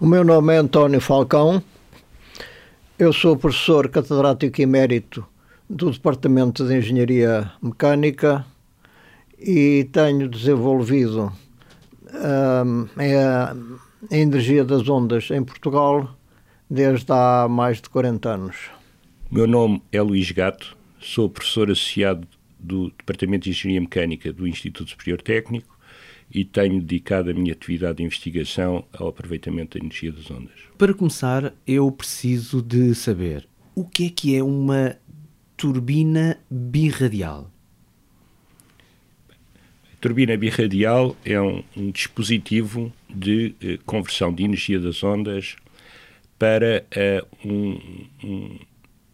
O meu nome é António Falcão. Eu sou professor catedrático emérito do Departamento de Engenharia Mecânica e tenho desenvolvido a, a energia das ondas em Portugal desde há mais de 40 anos. O meu nome é Luís Gato, sou professor associado do Departamento de Engenharia Mecânica do Instituto Superior Técnico e tenho dedicado a minha atividade de investigação ao aproveitamento da energia das ondas. Para começar, eu preciso de saber o que é que é uma turbina birradial. A turbina birradial é um, um dispositivo de eh, conversão de energia das ondas para uh, um, um,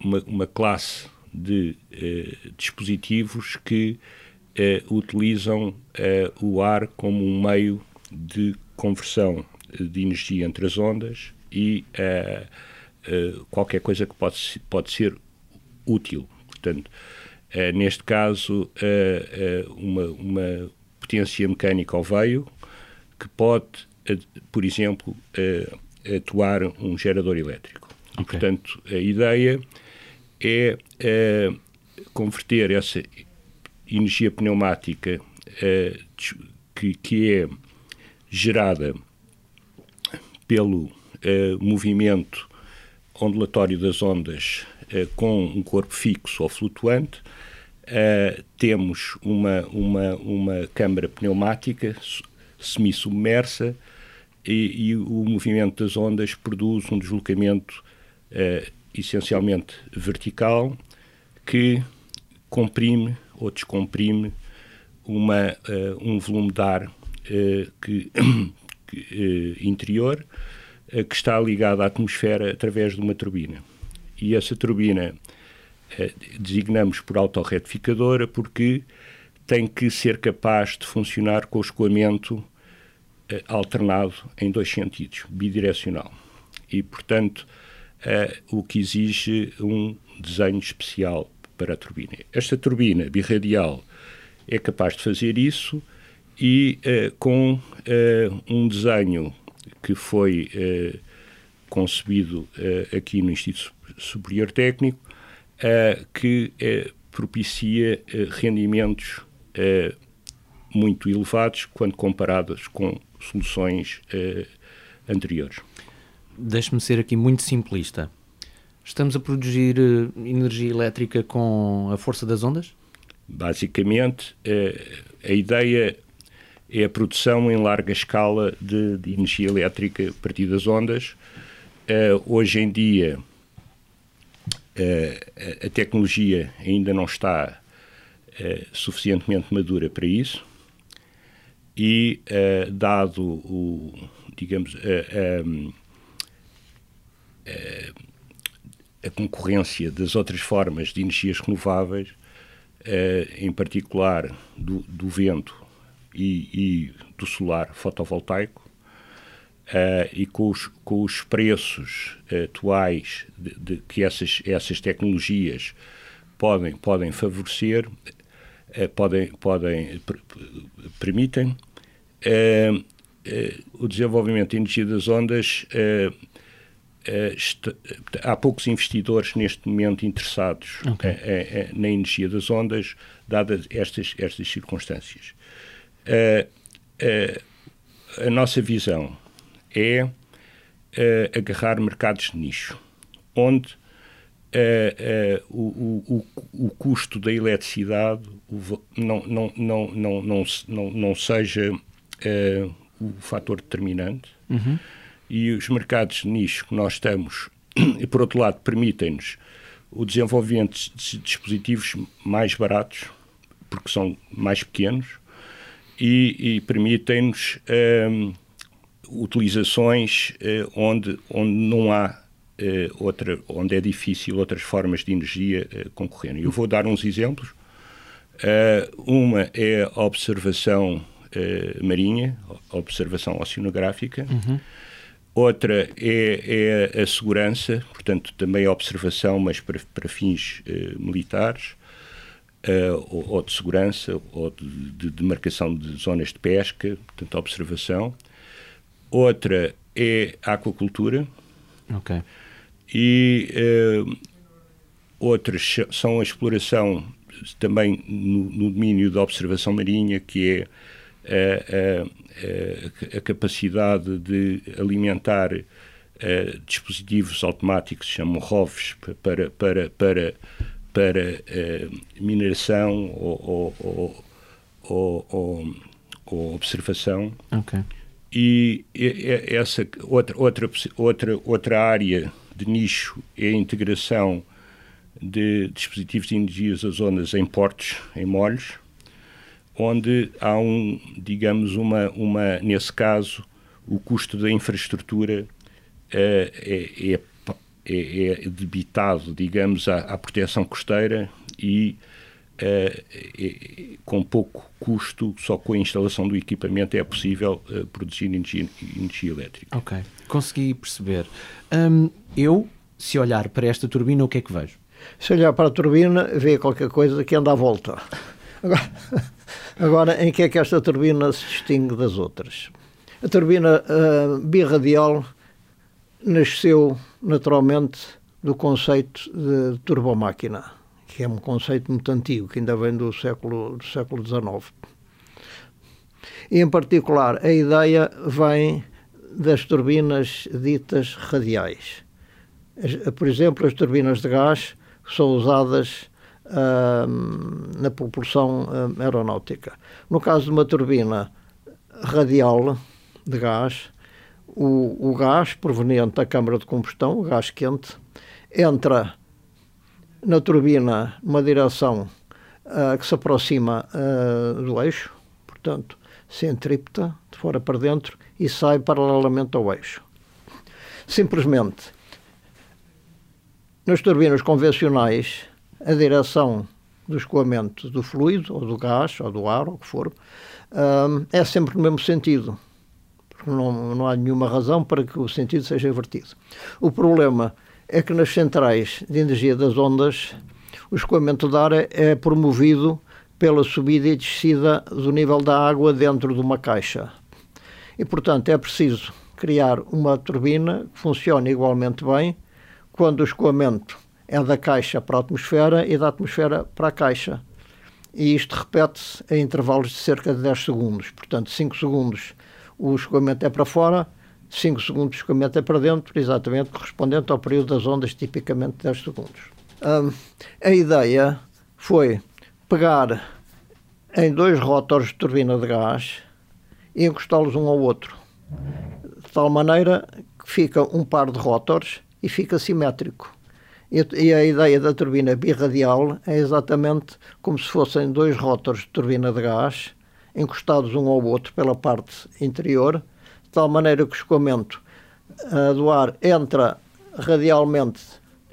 uma, uma, classe de uh, dispositivos que utilizam o ar como um meio de conversão de energia entre as ondas e qualquer coisa que pode, pode ser útil. Portanto, neste caso, uma, uma potência mecânica ao veio que pode, por exemplo, atuar um gerador elétrico. Okay. Portanto, a ideia é, é converter essa energia pneumática é, que, que, é gerada pelo é, movimento ondulatório das ondas com um corpo fixo ou flutuante, temos uma, uma, uma câmara pneumática semi-submersa e, e, o movimento das ondas produz um deslocamento uh, essencialmente vertical que comprime ou descomprime uma, uh, um volume de ar uh, que, que interior que está ligado à atmosfera através de uma turbina. E essa turbina designamos por autorretificadora porque tem que ser capaz de funcionar com o escoamento eh, alternado em dois sentidos, bidirecional. E, portanto, o que exige um desenho especial para a turbina. Esta turbina birradial é capaz de fazer isso e uh, com uh, um desenho que foi concebido aqui no Instituto Superior Técnico, que propicia rendimentos muito elevados quando comparados com soluções uh, anteriores. Deixe-me ser aqui muito simplista. Estamos a produzir uh, energia elétrica com a força das ondas? Basicamente, uh, a ideia é a produção em larga escala de, de energia elétrica a partir das ondas. hoje em dia, a tecnologia ainda não está suficientemente madura para isso e dado o, digamos, a concorrência das outras formas de energias renováveis, uh, em particular do, do vento e, e, do solar fotovoltaico, e com os, com os preços atuais de, de, que essas, essas tecnologias podem, podem favorecer, podem, podem permitem uh, o desenvolvimento de energia das ondas uh, há poucos investidores neste momento interessados okay. na energia das ondas, dadas estas, estas circunstâncias. a nossa visão é agarrar mercados de nicho, onde o, o, o, custo da eletricidade não, não, não, não, não, não, não seja o fator determinante uhum. E os mercados nicho que nós estamos, e por outro lado, permitem-nos o desenvolvimento de dispositivos mais baratos, porque são mais pequenos, e, e permitem-nos uh, utilizações uh, onde, onde não há uh, outra, onde é difícil outras formas de energia uh, concorrerem. Eu vou dar uns exemplos. uma é a observação marinha, observação oceanográfica. Uhum. Outra é, é, a segurança, portanto, também a observação, mas para, para fins uh, militares, uh, ou, ou, de segurança, ou de, de, de, marcação de zonas de pesca, portanto, a observação. Outra é a aquacultura. Ok. E uh, outras são a exploração também no, no, domínio da observação marinha, que é a, a, a capacidade de alimentar uh, dispositivos automáticos, chamam ROVs, para, para, para, para uh, mineração ou, ou, ou, ou, observação. Okay. E essa outra, outra, outra, outra área de nicho é a integração de dispositivos de energias das ondas em portos, em molhos, onde há um, digamos, uma, uma nesse caso, o custo da infraestrutura é, é, é, é debitado, digamos, à, à proteção costeira e é, com pouco custo, só com a instalação do equipamento é possível uh, produzir energia, energia, elétrica. Ok, consegui perceber. Um, eu, se olhar para esta turbina, o que é que vejo? Se olhar para a turbina, vê qualquer coisa que anda à volta. Agora, agora em que é que esta turbina se distingue das outras? A turbina uh, birradial nasceu naturalmente do conceito de turbomáquina, que é um conceito muito antigo, que ainda vem do século, do século XIX. E, em particular, a ideia vem das turbinas ditas radiais. Por exemplo, as turbinas de gás são usadas uh, na propulsão uh, aeronáutica. No caso de uma turbina radial de gás, o, o gás proveniente da câmara de combustão, o gás quente, entra na turbina numa direção uh, que se aproxima uh, do eixo, portanto, centrípeta, de fora para dentro, e sai paralelamente ao eixo. Simplesmente, nas turbinas convencionais, a direção do escoamento do fluido, ou do gás, ou do ar, ou o que for, uh, é sempre no mesmo sentido não, não há nenhuma razão para que o sentido seja invertido. O problema é que nas centrais de energia das ondas, o escoamento de ar é, é promovido pela subida e descida do nível da água dentro de uma caixa. E, portanto, é preciso criar uma turbina que funcione igualmente bem quando o escoamento é da caixa para a atmosfera e da atmosfera para a caixa. E isto repete-se em intervalos de cerca de 10 segundos. Portanto, 5 segundos o escoamento é para fora, 5 segundos de escoamento é para dentro, exatamente correspondente ao período das ondas, tipicamente 10 segundos. Um, a ideia foi pegar em dois rotores de turbina de gás e encostá-los um ao outro, de tal maneira que fica um par de rotores e fica simétrico. E a ideia da turbina birradial é exatamente como se fossem dois rotores de turbina de gás encostados um ao outro pela parte interior, de tal maneira que o escoamento uh, do ar entra radialmente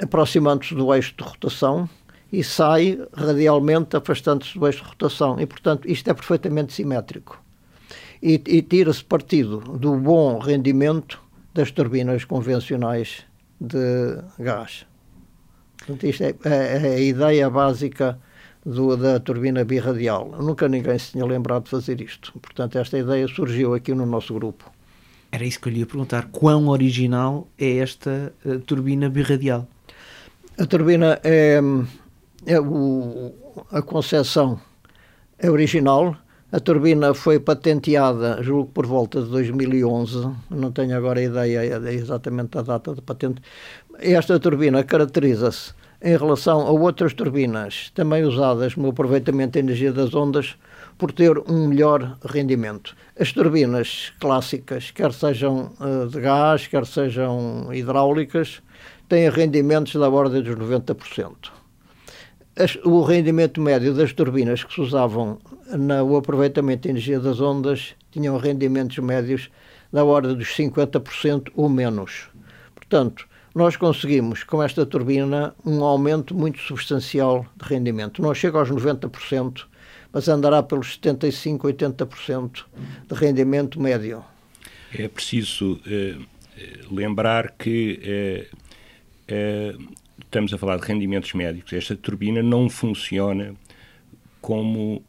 aproximando-se do eixo de rotação e sai radialmente afastando-se do eixo de rotação. E, portanto, isto é perfeitamente simétrico. E, e tira-se partido do bom rendimento das turbinas convencionais de gás. Portanto, isto é, é, é a ideia básica do, da turbina birradial. Nunca ninguém se tinha lembrado de fazer isto. Portanto, esta ideia surgiu aqui no nosso grupo. Era isso que eu lhe ia perguntar. Quão original é esta uh, turbina birradial? A turbina é, é o, a concepção é original. A turbina foi patenteada, julgo, por volta de 2011. Não tenho agora ideia exatamente da data de patente. Esta turbina caracteriza-se em relação a outras turbinas também usadas no aproveitamento da energia das ondas por ter um melhor rendimento. As turbinas clássicas, quer sejam uh, de gás, quer sejam hidráulicas, têm rendimentos da ordem dos 90%. As, o rendimento médio das turbinas que se usavam no aproveitamento da energia das ondas tinham rendimentos médios da ordem dos 50% ou menos. Portanto, nós conseguimos, com esta turbina, um aumento muito substancial de rendimento. Não chega aos 90%, mas andará pelos 75%, 80% de rendimento médio. É preciso eh, lembrar que eh, eh, estamos a falar de rendimentos médicos. Esta turbina não funciona como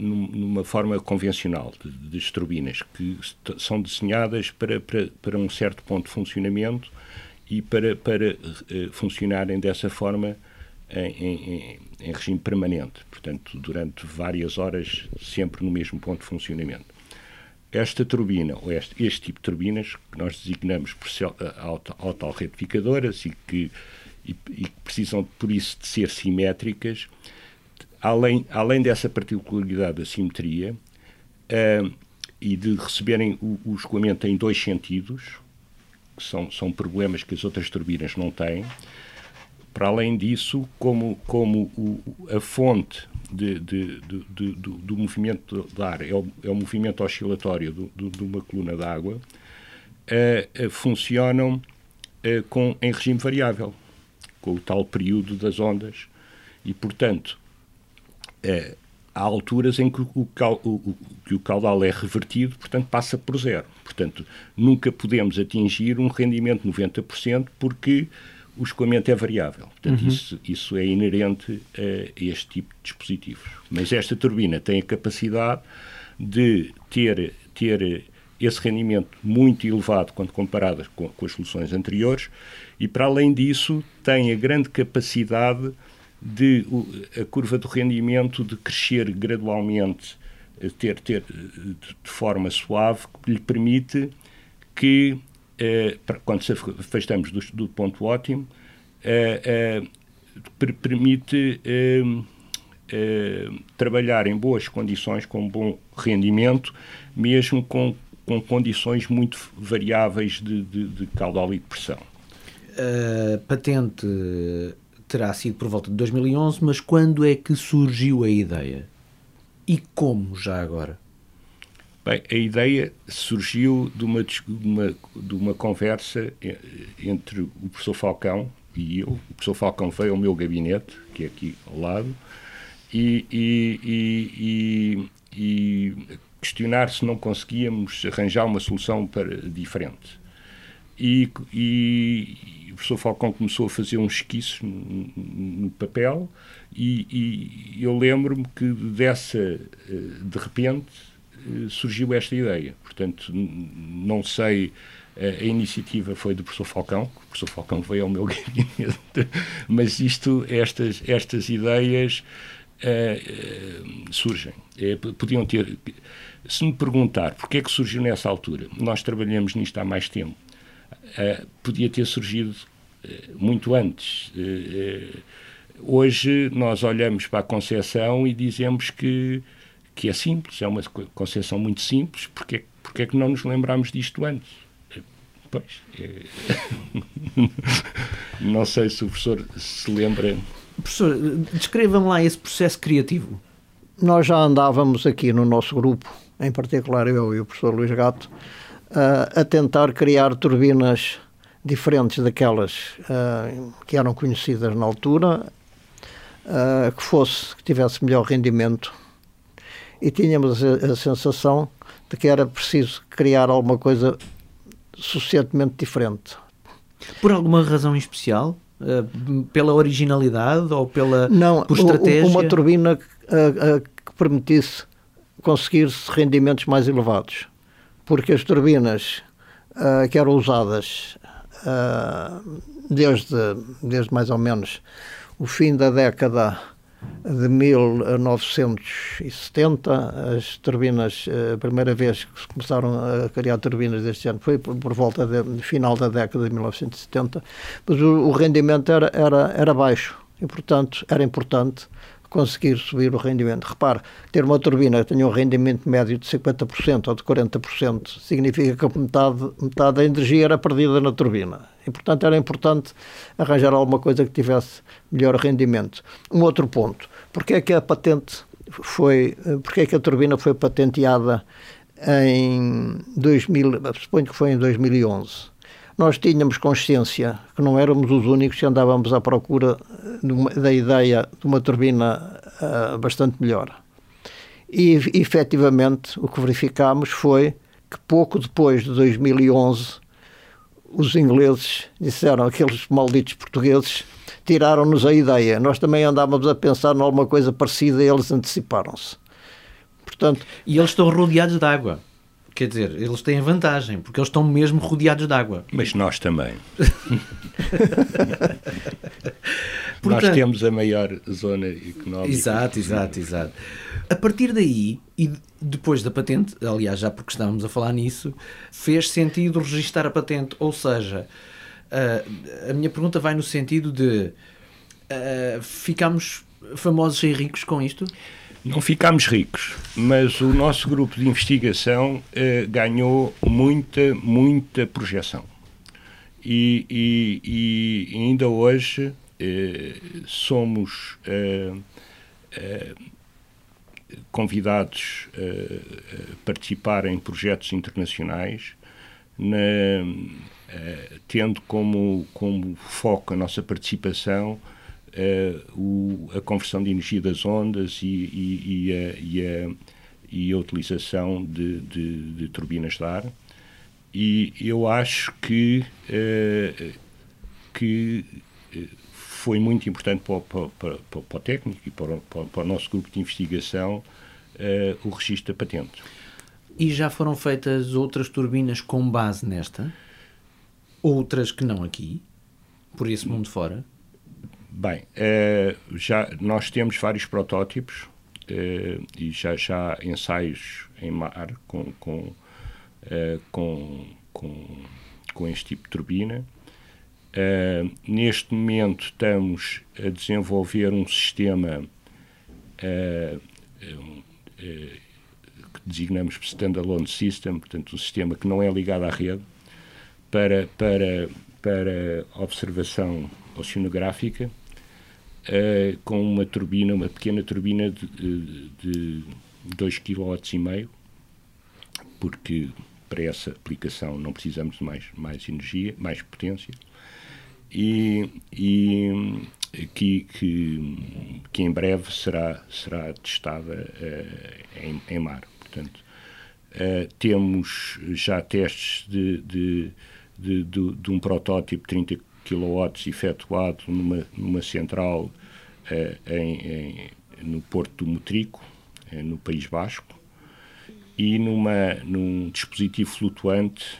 numa forma convencional de, de turbinas, que são desenhadas para, para, para um certo ponto de funcionamento e para, para funcionarem dessa forma em, em, em, regime permanente, portanto, durante várias horas, sempre no mesmo ponto de funcionamento. Esta turbina, ou este, este tipo de turbinas, que nós designamos por auto-retificadoras e que, e, e precisam, por isso, de ser simétricas, além, além dessa particularidade da simetria uh, e de receberem o, o escoamento em dois sentidos, que são, são problemas que as outras turbinas não têm, para além disso, como, como o, a fonte de, de, de, do, do, movimento da ar é o, é o movimento oscilatório do, de uma coluna d'água, uh, uh, funcionam com, em regime variável, com o tal período das ondas, e, portanto, há alturas em que o, o, que o caudal é revertido, portanto, passa por zero. Portanto, nunca podemos atingir um rendimento de 90% porque o escoamento é variável. Portanto, uhum. isso, isso é inerente a este tipo de dispositivos. Mas esta turbina tem a capacidade de ter, ter esse rendimento muito elevado quando comparada com, com, as soluções anteriores e, para além disso, tem a grande capacidade de a curva do rendimento de crescer gradualmente, ter, ter de forma suave, que lhe permite que eh, quando se afastamos do, do ponto ótimo, eh, eh, permite trabalhar em boas condições, com bom rendimento, mesmo com, com condições muito variáveis de, de, de caudal e de pressão. Patente terá sido por volta de 2011, mas quando é que surgiu a ideia? E como já agora? Bem, a ideia surgiu de uma, de uma, de uma conversa entre o professor Falcão e eu. O professor Falcão veio ao meu gabinete, que é aqui ao lado, e, e, e, e questionar se não conseguíamos arranjar uma solução para, diferente. E, e, o professor Falcão começou a fazer uns esquiços no, no papel e, e eu lembro-me que dessa, eh, de repente, eh, surgiu esta ideia. Portanto, não sei, eh, a iniciativa foi do professor Falcão, o professor Falcão veio ao meu gabinete, mas isto, estas, estas ideias uh, surgem. É, podiam ter. Se me perguntar porquê é que surgiu nessa altura, nós trabalhamos nisto há mais tempo. Uh, podia ter surgido uh, muito antes. hoje nós olhamos para a Conceição e dizemos que que é simples, é uma concepção muito simples, porque, porque é que não nos lembramos disto antes? Pois, é... não sei se o professor se lembra. Professor, descreva-me lá esse processo criativo. Nós já andávamos aqui no nosso grupo, em particular eu e o professor Luís Gato, a tentar criar turbinas diferentes daquelas uh, que eram conhecidas na altura, uh, que fosse, que tivesse melhor rendimento e tínhamos a, a sensação de que era preciso criar alguma coisa suficientemente diferente. Por alguma razão em especial? Uh, pela originalidade ou pela Não, por estratégia? uma turbina que, que permitisse conseguir-se rendimentos mais elevados. Porque as turbinas que eram usadas desde, desde mais ou menos o fim da década de 1970, as turbinas, a primeira vez que se começaram a criar turbinas deste ano foi por volta do final da década de 1970, mas o, o rendimento era, era, era baixo e, portanto, era importante conseguir subir o rendimento. Repare, ter uma turbina que tenha um rendimento médio de 50% ou de 40% significa que metade, metade da energia era perdida na turbina. E, portanto, era importante arranjar alguma coisa que tivesse melhor rendimento. Um outro ponto, porque é que a patente foi, porque é que a turbina foi patenteada em 2000, suponho que foi em 2011 nós tínhamos consciência que não éramos os únicos que andávamos à procura uma, da ideia de uma turbina uh, bastante melhor. E, efetivamente, o que verificámos foi que pouco depois de 2011, os ingleses disseram, aqueles malditos portugueses, tiraram-nos a ideia. Nós também andávamos a pensar em alguma coisa parecida e eles anteciparam-se. Portanto, e eles estão rodeados de água. Quer dizer, eles têm vantagem, porque eles estão mesmo rodeados de água. Mas nós também. Portanto, nós temos a maior zona económica. Exato, exato, exato. A partir daí, e depois da patente, aliás, já porque estávamos a falar nisso, fez sentido registar a patente. Ou seja, a minha pergunta vai no sentido de uh, ficamos famosos e ricos com isto? Não ficámos ricos, mas o nosso grupo de investigação eh, ganhou muita, muita projeção. E, e, e ainda hoje eh, somos eh, eh convidados a participar em projetos internacionais, na, eh, tendo como, como foco a nossa participação o, a conversão de energia das ondas e, e, e, a, e a, e a, utilização de, de, de, turbinas de ar. E eu acho que, uh, que foi muito importante para, para, para, para o técnico e para, para, o nosso grupo de investigação uh, o registro da patente. E já foram feitas outras turbinas com base nesta? Outras que não aqui? Por esse mundo fora? Bem, uh, já, nós temos vários protótipos uh, e já, já ensaios em mar com, com, uh, com, com, com, este tipo de turbina. neste momento estamos a desenvolver um sistema que designamos standalone system, portanto um sistema que não é ligado à rede, para, para, para observação oceanográfica uh, com uma turbina, uma pequena turbina de, de 2,5 kW, porque para essa aplicação não precisamos de mais, mais energia, mais potência, e, e que, que, que, em breve será, será testada uh, em, em, mar. Portanto, uh, temos já testes de, de, de, de, de um protótipo 30 kW efetuado numa, numa central em, em, no Porto do Motrico, no País Basco, e numa, num dispositivo flutuante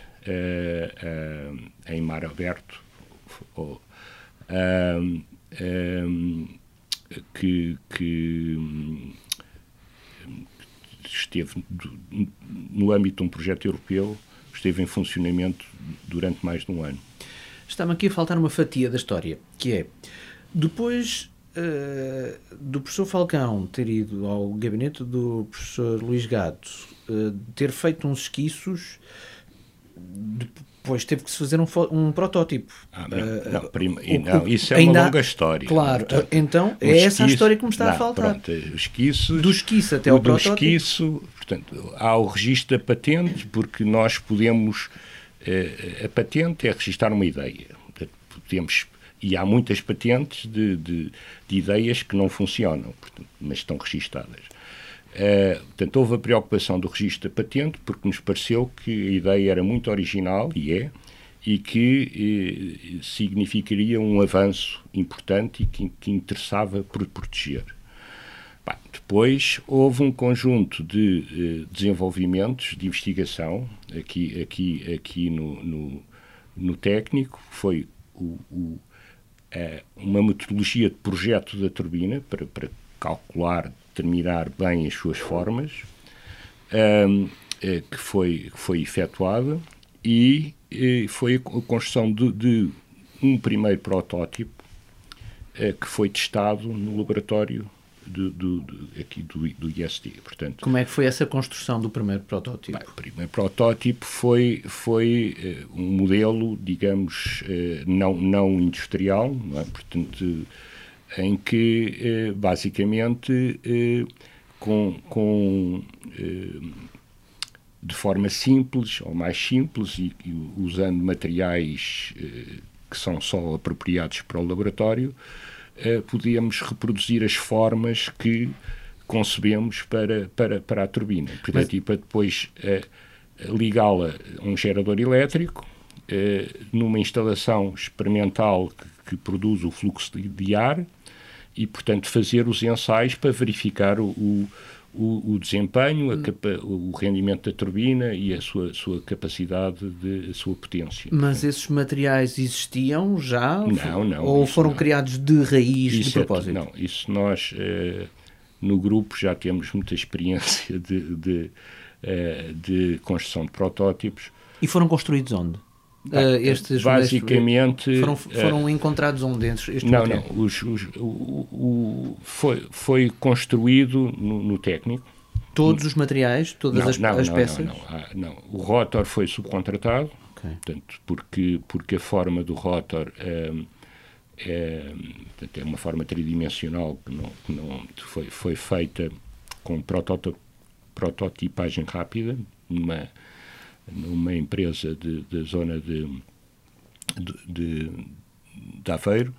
em mar aberto, ou, que, que esteve no âmbito de um projeto europeu, esteve em funcionamento durante mais de um ano. Está-me aqui a faltar uma fatia da história, que é, depois uh, do professor Falcão ter ido ao gabinete do professor Luís Gato, uh, ter feito uns esquiços, depois teve que se fazer um, um protótipo. Ah, não, uh, não, prima, o, não, isso é ainda, uma longa história. Claro, portanto, então é esquiço, essa a história que me está não, a faltar. Pronto, esquiços, do esquiço até ao do protótipo. esquiço, portanto, há o registro da patente, porque nós podemos a patente é registrar uma ideia. Podemos, e há muitas patentes de, de, de ideias que não funcionam, portanto, mas estão registadas. Uh, portanto, houve a preocupação do registro da patente porque nos pareceu que a ideia era muito original, e é, e que eh, significaria um avanço importante e que, que interessava por proteger. Bem, depois houve um conjunto de eh, desenvolvimentos, de investigação, aqui, aqui, aqui no, no, no técnico, foi o, o, uma metodologia de projeto da turbina para, para calcular, determinar bem as suas formas, um, é, que, foi, que foi efetuada e, e foi a construção de, de um primeiro protótipo é, que foi testado no laboratório do, do, do, aqui do, do ISD. Portanto, Como é que foi essa construção do primeiro protótipo? Bem, o primeiro protótipo foi, foi uh, um modelo, digamos, uh, não, não industrial, não é? portanto, em que, uh, basicamente, com, com de forma simples, ou mais simples, e, e usando materiais que são só apropriados para o laboratório, podíamos reproduzir as formas que concebemos para, para, para a turbina. Portanto, Mas... e para depois uh, ligá-la a um gerador elétrico numa instalação experimental que, que, produz o fluxo de ar e, portanto, fazer os ensaios para verificar o, o o, o desempenho, hum. capa, o rendimento da turbina e a sua, sua capacidade, de, a sua potência. Mas esses materiais existiam já? Não, não. Ou foram não. criados de raiz, isso de propósito? É, não, isso nós, eh, no grupo, já temos muita experiência de, de, eh, de construção de protótipos. E foram construídos onde? Uh, estes basicamente foram, foram uh, encontrados onde estes não não os, os, o, o, foi foi construído no, no, técnico. Todos os materiais todas não, as, não, as não, peças? não, não, o rotor foi subcontratado okay. portanto porque porque a forma do rotor é, é, é uma forma tridimensional que não, que não foi foi feita com prototipagem rápida numa numa empresa de zona de, de, de, de Aveiro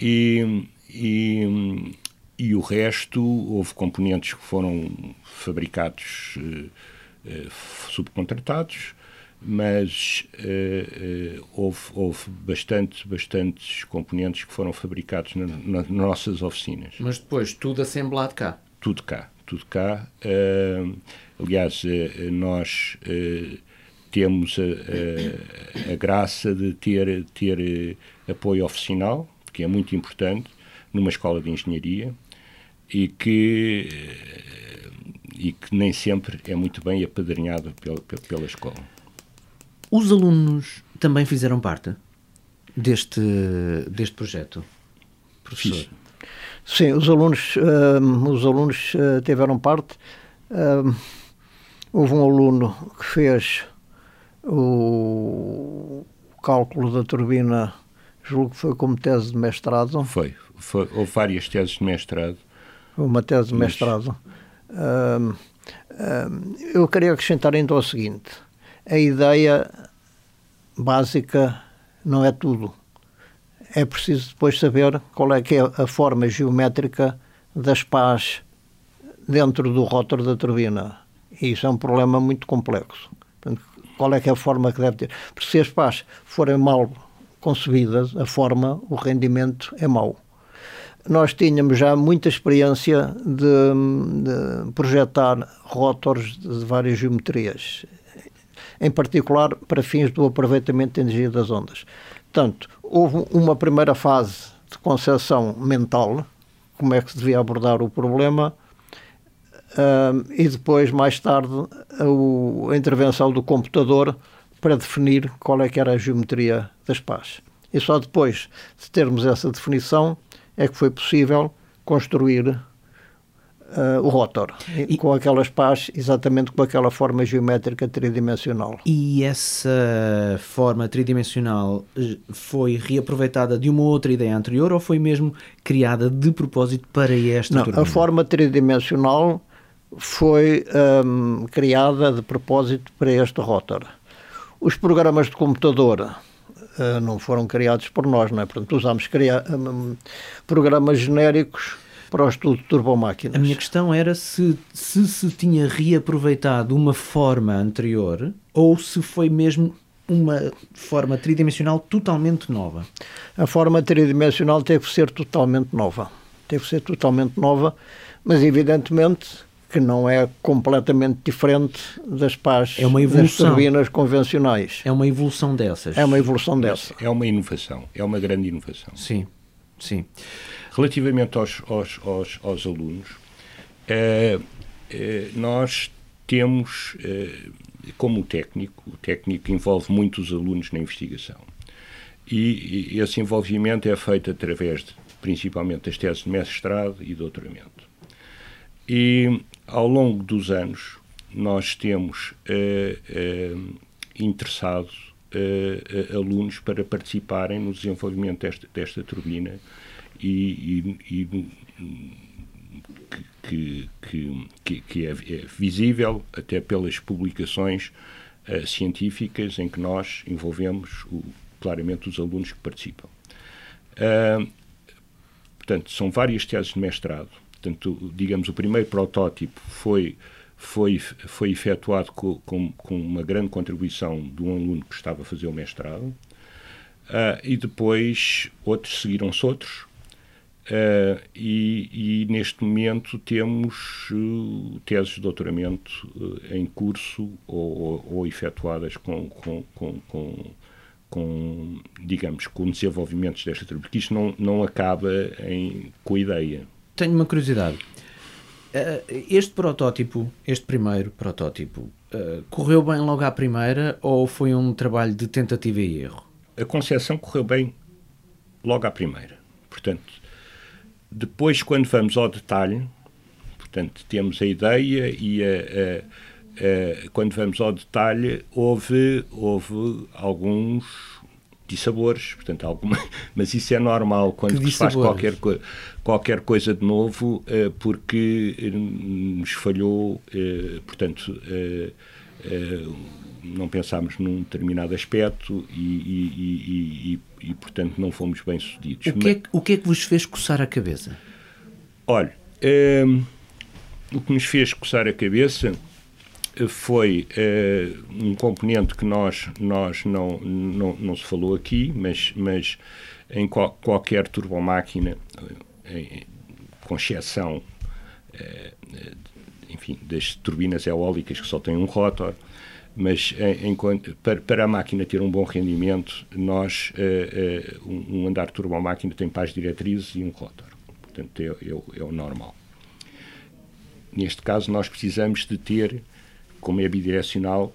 e, e, e, o resto houve componentes que foram fabricados uh, uh, subcontratados mas uh, houve, houve bastante, bastantes componentes que foram fabricados na, na, nas nossas oficinas. Mas depois tudo assemblado cá? Tudo cá, tudo cá. aliás, nós temos a, a, a, graça de ter, ter eh, apoio oficinal, que é muito importante, numa escola de engenharia e que, eh, e que nem sempre é muito bem apadrinhado pela, pela escola. Os alunos também fizeram parte deste, deste projeto, professor? Fiz. Sim, os alunos, uh, os alunos uh, tiveram parte. Uh, houve um aluno que fez o cálculo da turbina, julgo que foi como tese de mestrado. Foi, foi houve várias teses de mestrado. Uma tese de mestrado. Mas... eu queria acrescentar então o seguinte: a ideia básica não é tudo. É preciso depois saber qual é que é a forma geométrica das pás dentro do rótulo da turbina. E isso é um problema muito complexo. Qual é que é a forma que deve ter. Porque se as pás forem mal concebidas, a forma, o rendimento é mau. Nós tínhamos já muita experiência de, de projetar rotores de várias geometrias, em particular para fins do aproveitamento de energia das ondas. Portanto, houve uma primeira fase de concepção mental, como é que se devia abordar o problema, uh, e depois, mais tarde, a, a, intervenção do computador para definir qual é que era a geometria das pás. E só depois de termos essa definição é que foi possível construir Uh, o rotor, e, com aquelas pás, exatamente com aquela forma geométrica tridimensional. E essa forma tridimensional eh, foi reaproveitada de uma outra ideia anterior ou foi mesmo criada de propósito para esta Não, turbina? a forma tridimensional foi um, criada de propósito para este rotor. Os programas de computador uh, não foram criados por nós, não é? Portanto, usámos um, programas genéricos para o estudo de turbomáquinas. A minha questão era se, se se tinha reaproveitado uma forma anterior ou se foi mesmo uma forma tridimensional totalmente nova. A forma tridimensional teve que ser totalmente nova. Teve que ser totalmente nova, mas evidentemente que não é completamente diferente das pás é uma evolução. das turbinas convencionais. É uma evolução dessas. É uma evolução dessa. É uma inovação, é uma grande inovação. Sim, sim. Relativamente aos, aos, aos, aos alunos, é, é, nós temos, é, como técnico, o técnico envolve muitos alunos na investigação. E, e esse envolvimento é feito através, de, principalmente, das teses de mestrado e doutoramento. E ao longo dos anos, nós temos uh, uh, interessado uh, alunos para participarem no desenvolvimento desta, desta turbina e, e, e que, que, que é, é, visível até pelas publicações científicas em que nós envolvemos o, claramente os alunos que participam. portanto, são várias teses de mestrado Portanto, digamos, o primeiro protótipo foi foi, foi efetuado com, com, com, uma grande contribuição de um aluno que estava a fazer o mestrado, uh, e depois outros seguiram-se outros, uh, e, e, neste momento temos uh, teses de doutoramento em curso ou, ou, ou efetuadas com, com, com, com, digamos, com desenvolvimentos desta porque isto não, não acaba em, com a ideia. Tenho uma curiosidade. Eh, este protótipo, este primeiro protótipo, uh, correu bem logo à primeira ou foi um trabalho de tentativa e erro? A concepção correu bem logo à primeira. Portanto, depois, quando vamos ao detalhe, portanto, temos a ideia e a, a, quando vamos ao detalhe, houve, houve alguns dissabores, portanto, alguma, mas isso é normal quando se faz qualquer, qualquer coisa de novo, uh, porque eh, nos falhou, uh, portanto, uh, não pensámos num determinado aspecto e, e, e, e, portanto, não fomos bem sucedidos. O que, é, o que é que vos fez coçar a cabeça? Olha, o que nos fez coçar a cabeça foi uh, um componente que nós, nós não, não, não se falou aqui, mas, mas em qual, qualquer turbomáquina, eh, com exceção, uh, enfim, das turbinas eólicas que só têm um rotor, mas em, para, para, a máquina ter um bom rendimento, nós, uh, um, um andar turbomáquina tem pás diretrizes e um rotor. Portanto, é, é, é o normal. Neste caso, nós precisamos de ter como é bidirecional,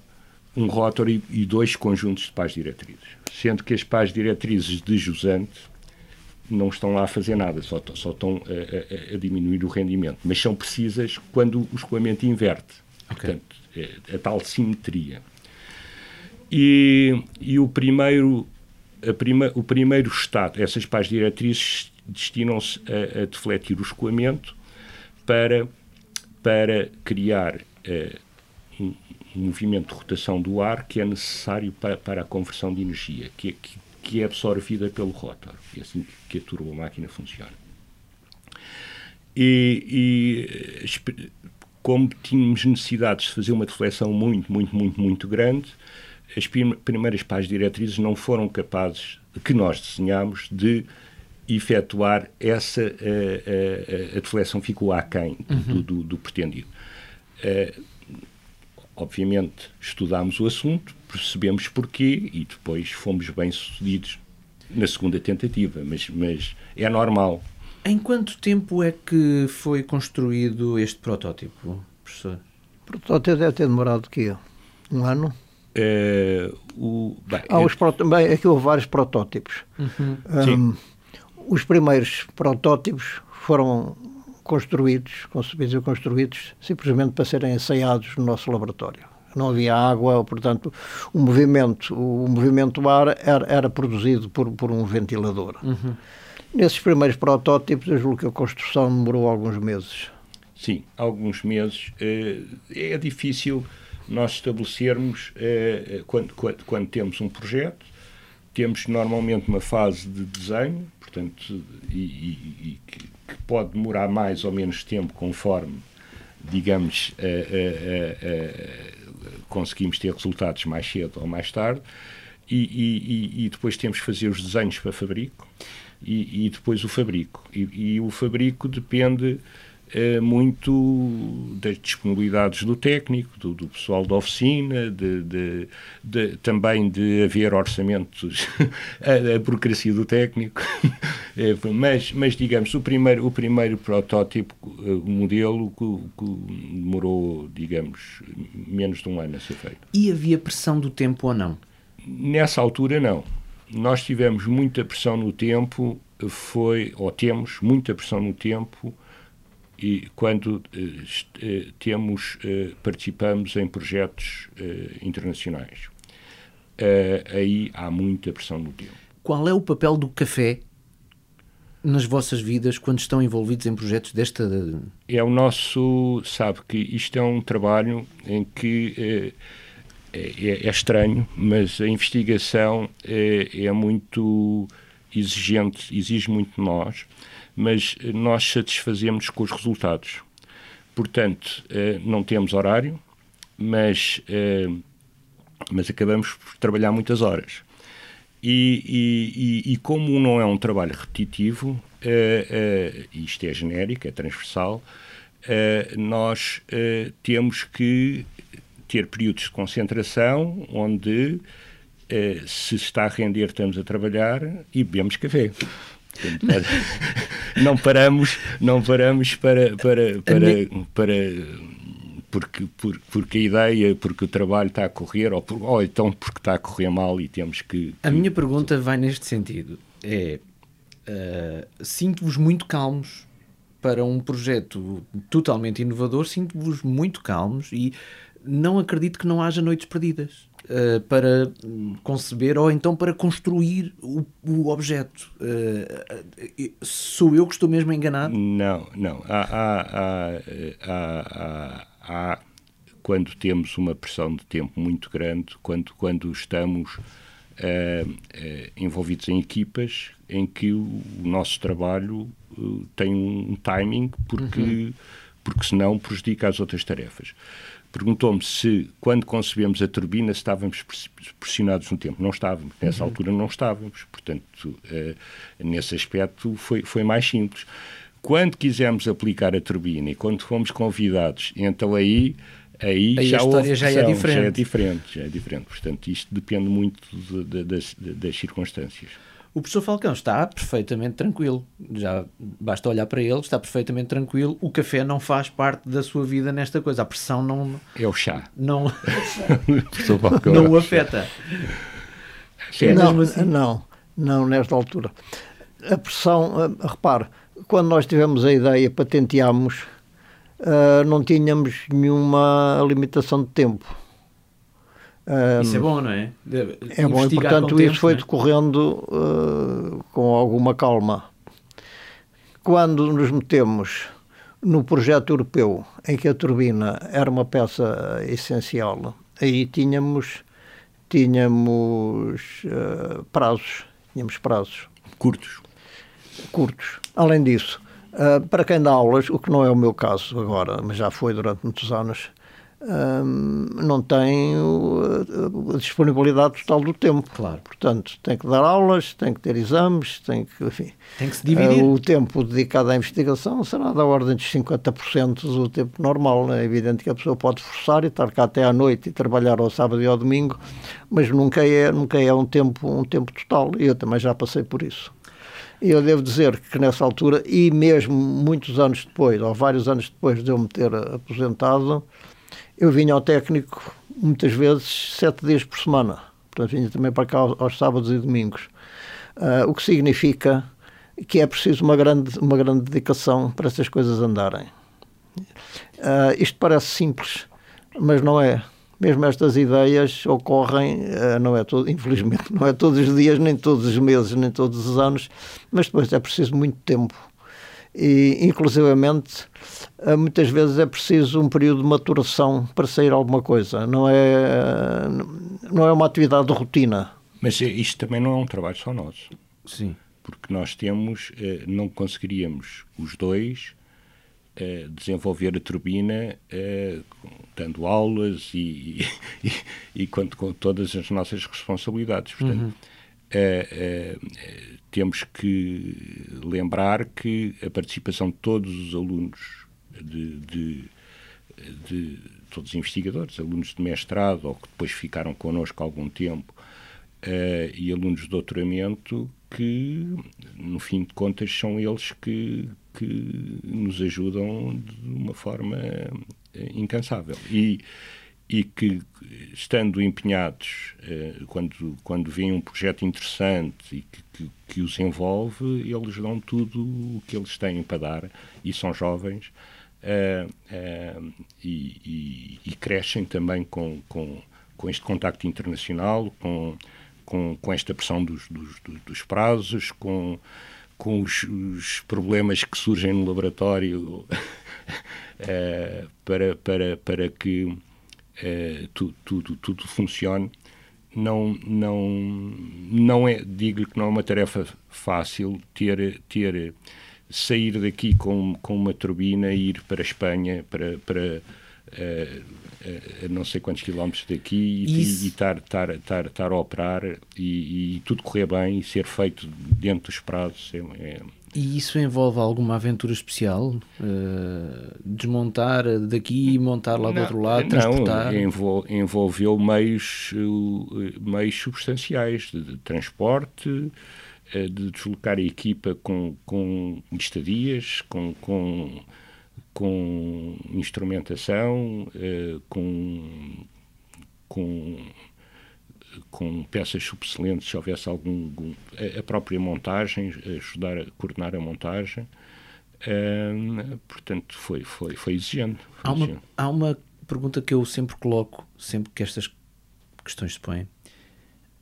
um rótor e, e, dois conjuntos de pás diretrizes. Sendo que as pás diretrizes de jusante não estão lá a fazer nada, só, só estão a, a, a, diminuir o rendimento. Mas são precisas quando o escoamento inverte. Okay. Portanto, é, a tal simetria. E, e o primeiro prima, o primeiro estado, essas pás diretrizes destinam-se a, a, defletir o escoamento para, para criar uh, um, movimento de rotação do ar que é necessário para, para a conversão de energia, que é, que, que é absorvida pelo rotor. É assim que a turbomáquina funciona. E, e, como tínhamos necessidades de fazer uma deflexão muito, muito, muito, muito grande, as primeiras pás diretrizes não foram capazes, que nós desenhámos, de efetuar essa a, a, a deflexão ficou aquém do, uhum. do, do pretendido. Uh, obviamente, estudámos o assunto, percebemos porquê e depois fomos bem-sucedidos na segunda tentativa, mas, mas é normal. Em quanto tempo é que foi construído este protótipo, professor? O protótipo deve ter demorado quê? Um ano? Uh, o, bem, Há os proto... bem, aqui houve vários protótipos. Uhum. Um, os primeiros protótipos foram construídos, concebidos e construídos simplesmente para serem ensaiados no nosso laboratório. Não havia água, portanto, o movimento, o movimento do ar era, era produzido por, por um ventilador. Uhum. Nesses primeiros protótipos, eu julgo que a construção demorou alguns meses. Sim, alguns meses. Eh, é difícil nós estabelecermos, eh, quando, quando, quando temos um projeto, temos normalmente uma fase de desenho, portanto, e, e, e que que pode demorar mais ou menos tempo conforme, digamos, conseguimos ter resultados mais cedo ou mais tarde, e, e, e, depois temos que fazer os desenhos para fabrico e, e depois o fabrico. E, o fabrico depende muito das disponibilidades do técnico, do, do pessoal da oficina, de, de, de, também de haver orçamentos, a, a, burocracia do técnico. É, mas, mas, digamos, o primeiro, o primeiro protótipo, eh, o modelo, que, que demorou, digamos, menos de um ano a ser feito. E havia pressão do tempo ou não? Nessa altura, não. Nós tivemos muita pressão no tempo, foi, ou temos muita pressão no tempo, e quando uh, temos, uh, participamos em projetos internacionais. aí há muita pressão no tempo. Qual é o papel do café nas vossas vidas quando estão envolvidos em projetos desta. É o nosso. Sabe que isto é um trabalho em que. É, é, é estranho, mas a investigação é, é muito exigente, exige muito de nós mas nós satisfazemos com os resultados. portanto, não temos horário, mas, mas acabamos por trabalhar muitas horas. E, e, e, como não é um trabalho repetitivo, isto é genérico, é transversal, nós temos que ter períodos de concentração onde eh, se está a render, estamos a trabalhar e bebemos café. não paramos, não paramos para, para, para, para porque, por, porque a ideia, porque o trabalho está a correr, ou, por, ou então porque está a correr mal e temos que. que... A minha pergunta vai neste sentido: é uh, sinto-vos muito calmos para um projeto totalmente inovador, sinto-vos muito calmos e não acredito que não haja noites perdidas uh, para conceber ou então para construir o, o objeto. Uh, sou eu que estou mesmo enganado? Não, não. Há, há, há, há, quando temos uma pressão de tempo muito grande, quando, quando estamos envolvidos em equipas em que o, o nosso trabalho tem um timing, porque, uhum. porque senão prejudica as outras tarefas perguntou-me se, quando concebemos a turbina, estávamos pressionados no tempo. Não estávamos. Nessa uhum. altura não estávamos. Portanto, uh, nesse aspecto foi, foi mais simples. Quando quisemos aplicar a turbina e quando fomos convidados, então aí aí, aí já a história já é diferente. Já é diferente, já é diferente. Portanto, isto depende muito de, de, das, das circunstâncias. O professor Falcão está perfeitamente tranquilo. Já basta olhar para ele, está perfeitamente tranquilo. O café não faz parte da sua vida nesta coisa. A pressão não. É o chá. Não, não o afeta. É não, assim? não, não, nesta altura. A pressão, uh, repare, quando nós tivemos a ideia, patenteámos, uh, não tínhamos nenhuma limitação de tempo isso é bom, não é? De, é bom, e portanto isso foi é? decorrendo uh, com alguma calma. Quando nos metemos no projeto europeu, em que a turbina era uma peça essencial, aí tínhamos, tínhamos uh, prazos, tínhamos prazos. Curtos. Curtos. Além disso, uh, para quem dá aulas, o que não é o meu caso agora, mas já foi durante muitos anos, não tem a disponibilidade total do tempo. Claro. Portanto, tem que dar aulas, tem que ter exames, tem que, enfim, tem que se dividir. Uh, o tempo dedicado à investigação será da ordem de 50% do tempo normal. É evidente que a pessoa pode forçar e estar cá até à noite e trabalhar ao sábado e ao domingo, mas nunca é, nunca é um tempo, um tempo total. E eu também já passei por isso. E eu devo dizer que nessa altura, e mesmo muitos anos depois, ou vários anos depois de eu me ter aposentado, eu vinha ao técnico muitas vezes sete dias por semana. Portanto, vinha também para cá aos, sábados e domingos. Uh, o que significa que é preciso uma grande, uma grande dedicação para essas coisas andarem. Uh, isto parece simples, mas não é. Mesmo estas ideias ocorrem, uh, não é todo, infelizmente, não é todos os dias, nem todos os meses, nem todos os anos, mas depois é preciso muito tempo e, inclusivamente, eh, muitas vezes é preciso um período de maturação para sair alguma coisa. Não é, não é uma atividade de rotina. Mas isto também não é um trabalho só nosso. Sim. Porque nós temos, eh, não conseguiríamos os dois eh, desenvolver a turbina dando aulas e, e, e, com, com todas as nossas responsabilidades. Portanto, uhum é, é, temos que lembrar que a participação de todos os alunos, de, de, de, todos os investigadores, alunos de mestrado ou que depois ficaram connosco algum tempo, uh, e alunos de doutoramento, que no fim de contas são eles que, que nos ajudam de uma forma incansável. E e que, estando empenhados, eh, quando, quando vem um projeto interessante e que, que, que, os envolve, eles dão tudo o que eles têm para dar e são jovens uh, uh, e, e, e, crescem também com, com, com este contacto internacional, com, com, com esta pressão dos, dos, dos prazos, com, com os, os, problemas que surgem no laboratório para, para, para que uh, tudo, tudo, tudo funcione. Não, não, não é, digo que não é uma tarefa fácil ter, ter sair daqui com, com uma turbina e ir para a Espanha para, para a, a não sei quantos quilómetros daqui e, e estar, estar, estar, estar a operar e, e, tudo correr bem e ser feito dentro dos prazos. É, é... E isso envolve alguma aventura especial? Uh, desmontar daqui e montar lá do outro lado? Não, envol, envolveu meios, meios substanciais de, transporte, eh, de deslocar a equipa com, com estadias, com, com com instrumentação, com, com, com peças subselentes, se houvesse algum, algum, a própria montagem, ajudar a coordenar a montagem. Uh, portanto, foi, foi, foi exigente. Foi há, uma, há uma pergunta que eu sempre coloco, sempre que estas questões se põem.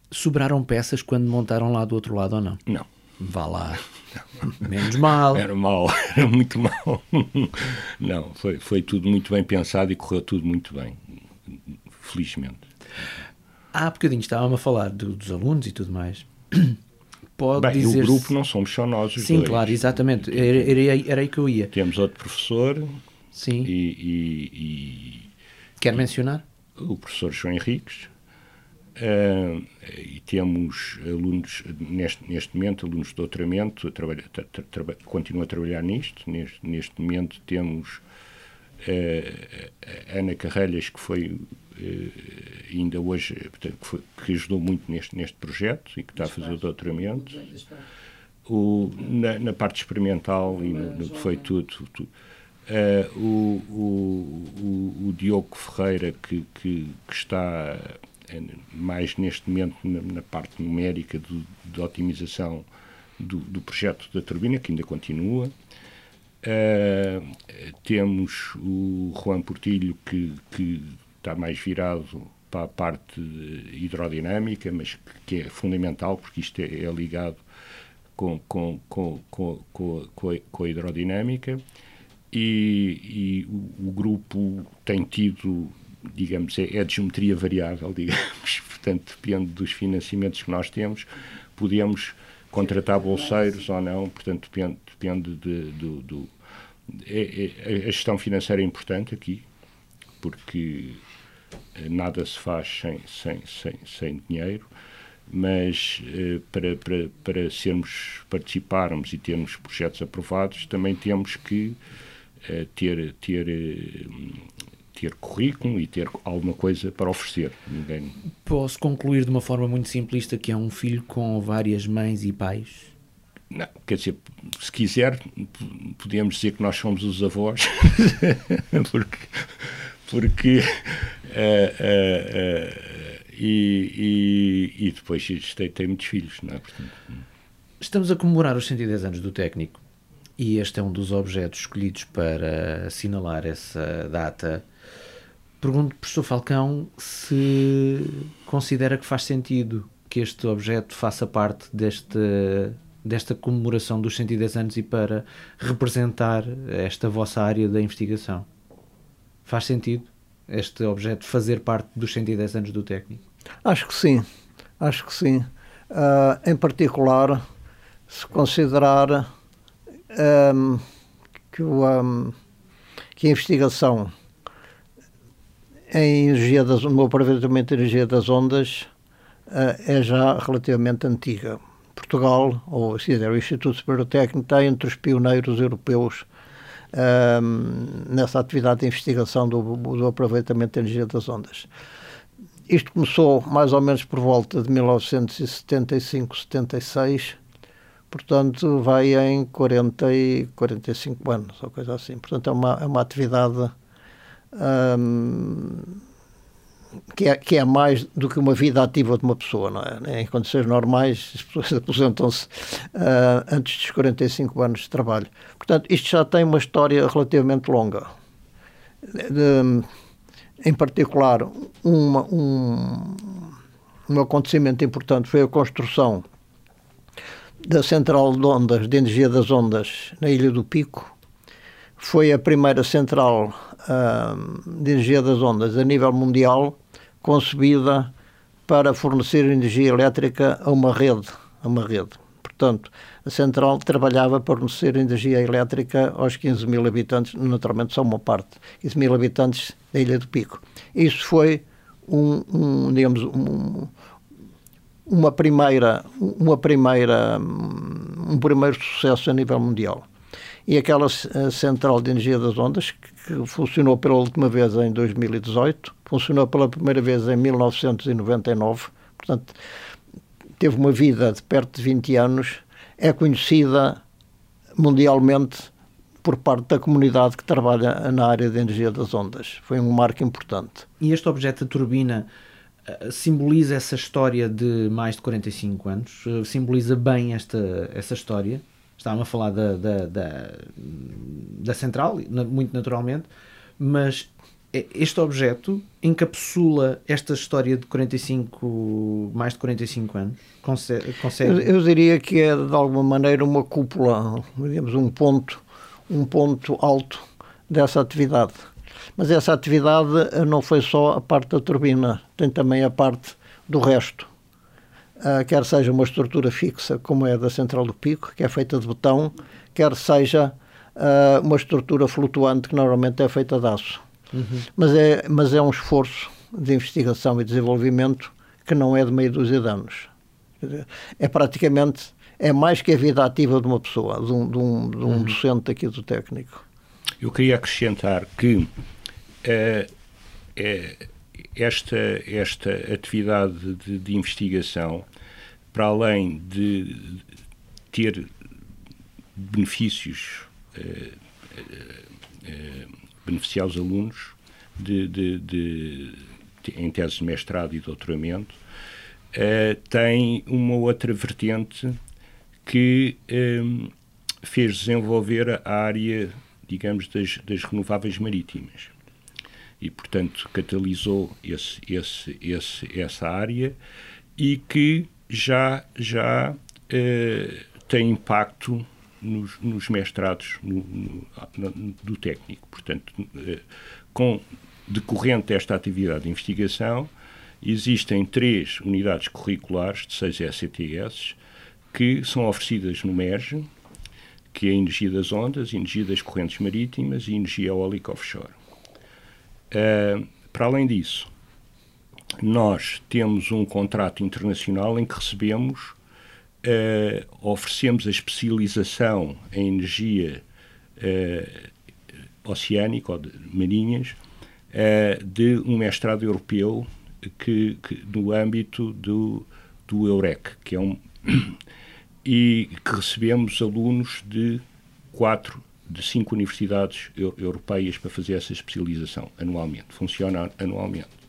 Sobraram peças quando montaram lá do outro lado ou não? Não. Vá lá. Menos mal. Era mal, era muito mal. Não, foi, foi tudo muito bem pensado e correu tudo muito bem, felizmente. Há bocadinho estávamos a falar do, dos alunos e tudo mais. Pode bem, dizer o grupo não somos só nós os Sim, dois. claro, exatamente. Era, era, era aí que eu ia. Temos outro professor. Sim. E, e, e Quer mencionar? O professor João Henriques Uh, e temos alunos, neste, neste momento, alunos de doutoramento, trabalha, tra, tra, continuam a trabalhar nisto. Neste, neste momento temos uh, a Ana Carrelhas, que foi ainda hoje, portanto, que, foi, que, ajudou muito neste, neste projeto e que está a fazer o doutoramento. O, na, na, parte experimental e no, no foi tudo, tudo o, o, o, o, Diogo Ferreira, que, que, que está mais neste momento na, na parte numérica do, de otimização do, do, projeto da turbina, que ainda continua. Uh, temos o Juan Portilho, que, que está mais virado para a parte hidrodinâmica, mas que é fundamental, porque isto é, é ligado com, com, com, com, com, a, com a hidrodinâmica. E, e o, o, grupo tem tido digamos, é, é de geometria variável, digamos, portanto depende dos financiamentos que nós temos, podemos contratar bolseiros ou não, portanto depende, depende de, do... do é, é, a gestão financeira é importante aqui, porque nada se faz sem, sem, sem, sem dinheiro, mas eh, para, para, para sermos, participarmos e termos projetos aprovados, também temos que eh, ter, ter eh, ter currículo e ter alguma coisa para oferecer. Ninguém... Posso concluir de uma forma muito simplista que é um filho com várias mães e pais? Não, quer dizer, se quiser, podemos dizer que nós somos os avós, porque, porque uh, uh, uh, e, e, e, depois tem, tem muitos filhos, não é? Portanto, Estamos a comemorar os 110 anos do técnico e este é um dos objetos escolhidos para assinalar essa data Pergunto, professor Falcão, se considera que faz sentido que este objeto faça parte deste, desta comemoração dos 110 anos e para representar esta vossa área da investigação. Faz sentido este objeto fazer parte dos 110 anos do técnico? Acho que sim, acho que sim. Uh, em particular, se considerar um, que, o, um, que a investigação em energia das, no aproveitamento de energia das ondas uh, é já relativamente antiga. Portugal, ou se quiser, o Instituto Superior Técnico, está entre os pioneiros europeus nessa atividade de investigação do, do aproveitamento de energia das ondas. Isto começou mais ou menos por volta de 1975, 76, portanto vai em 40 e 45 anos, ou coisa assim. Portanto é uma, é uma atividade que, é, que é mais do que uma vida ativa de uma pessoa, não é? Em condições normais, as pessoas aposentam-se uh, antes dos 45 anos de trabalho. Portanto, isto já tem uma história relativamente longa. De, em particular, uma, um, um acontecimento importante foi a construção da central de ondas, de energia das ondas, na Ilha do Pico. Foi a primeira central de energia das ondas a nível mundial concebida para fornecer energia elétrica a uma rede, a uma rede. portanto, a central trabalhava para fornecer energia elétrica aos 15 mil habitantes, naturalmente só uma parte, 15 mil habitantes da Ilha do Pico. Isso foi um, um digamos, um, uma primeira, uma primeira, um primeiro sucesso a nível mundial. E aquela central de energia das ondas, que funcionou pela última vez em 2018, funcionou pela primeira vez em 1999, portanto, teve uma vida de perto de 20 anos, é conhecida mundialmente por parte da comunidade que trabalha na área de energia das ondas. Foi um marco importante. E este objeto, a turbina, eh, simboliza essa história de mais de 45 anos? Eh, simboliza bem esta, essa história? Estávamos a falar da, da, da, da central, muito naturalmente, mas este objeto encapsula esta história de 45, mais de 45 anos? Consegue? Eu, eu, diria que é de alguma maneira uma cúpula, digamos, um ponto, um ponto alto dessa atividade. Mas essa atividade não foi só a parte da turbina, tem também a parte do resto. Uh, quer seja uma estrutura fixa, como é a da Central do Pico, que é feita de betão, quer seja uh, uma estrutura flutuante, que normalmente é feita de aço. Uhum. Mas, é, mas é um esforço de investigação e desenvolvimento que não é de meia dúzia de anos. É praticamente, é mais que a vida ativa de uma pessoa, de um, de um, de um uhum. docente aqui do técnico. Eu queria acrescentar que uh, esta, esta atividade de, de, investigação, para além de ter benefícios uh, uh, beneficiar os alunos de, de, de, em tese de mestrado e doutoramento, uh, tem uma outra vertente que eh, fez desenvolver a área, digamos, das, das renováveis marítimas. E, portanto, catalisou esse, esse, esse, essa área e que já, já uh, tem impacto nos, nos mestrados no, no, do técnico. Portanto, eh, com decorrente desta atividade de investigação, existem três unidades curriculares de seis ECTS que são oferecidas no MERGE, que é a energia das ondas, energia das correntes marítimas e energia eólica offshore. Uh, para além disso, nós temos um contrato internacional em que recebemos uh, oferecemos a especialização em energia uh, oceânica ou de marinhas uh, de um mestrado europeu que, que, no âmbito do, do EUREC, que é um e que recebemos alunos de quatro de cinco universidades europeias para fazer essa especialização anualmente, funciona anualmente.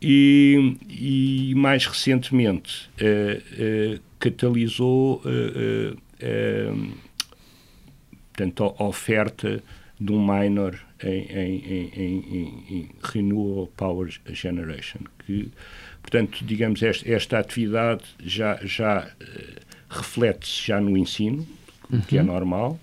E, e mais recentemente uh, uh, catalisou portanto, a oferta de um minor em, em, em, em, Renewable Power Generation, que, portanto, digamos, esta, esta atividade já, já reflete-se já no ensino, uhum. que é uhum. normal,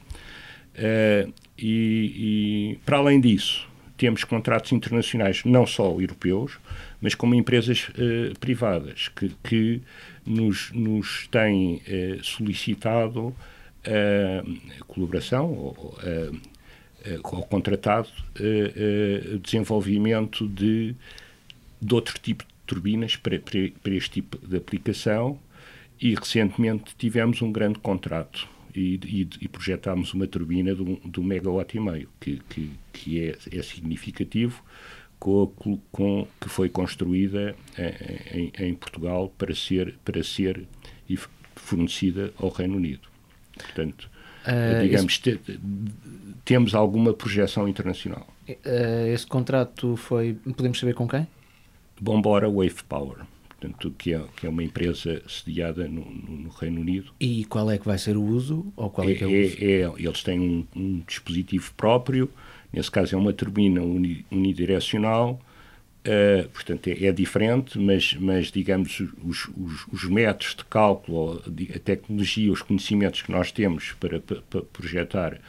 e, e, para além disso, temos contratos internacionais, não só europeus, mas como empresas uh, privadas que, que nos, nos têm uh, solicitado uh, colaboração ou, ou contratado desenvolvimento de, de outro tipo de turbinas para, para, para este tipo de aplicação. E recentemente tivemos um grande contrato e, e, e, projetámos uma turbina de um, de um megawatt e meio, que, que, que é, é significativo, com, com, que foi construída em, em, Portugal para ser, para ser fornecida ao Reino Unido. Portanto, uh, digamos, esse... te, temos alguma projeção internacional. Uh, esse contrato foi, podemos saber com quem? Bombora Wave Power portanto, que, é, que é uma empresa sediada no, no, no, Reino Unido. E qual é que vai ser o uso? Ou qual é, é, que é, o uso? É, é, eles têm um, um, dispositivo próprio, nesse caso é uma turbina uni, unidirecional, uh, portanto é, é, diferente, mas, mas digamos, os, os, os métodos de cálculo, a tecnologia, os conhecimentos que nós temos para, para, para projetar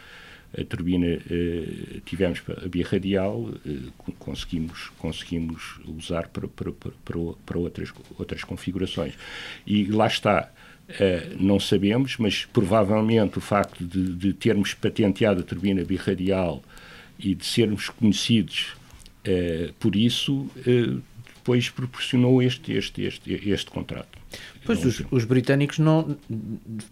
a turbina uh, tivemos a birradial, uh, conseguimos, conseguimos usar para, para, para, para, outras, outras configurações. E lá está, Uh, não sabemos, mas provavelmente o facto de, de, termos patenteado a turbina birradial e de sermos conhecidos uh, por isso, depois proporcionou este, este, este, este contrato. Pois os, os, britânicos não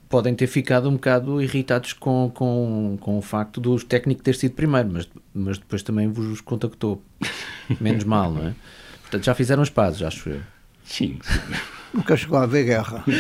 podem ter ficado um bocado irritados com, com, com o facto do técnico ter sido primeiro, mas, mas depois também vos contactou. Menos mal, não é? Portanto, já fizeram as pazes, acho eu. Sim. sim. Nunca chegou a haver guerra.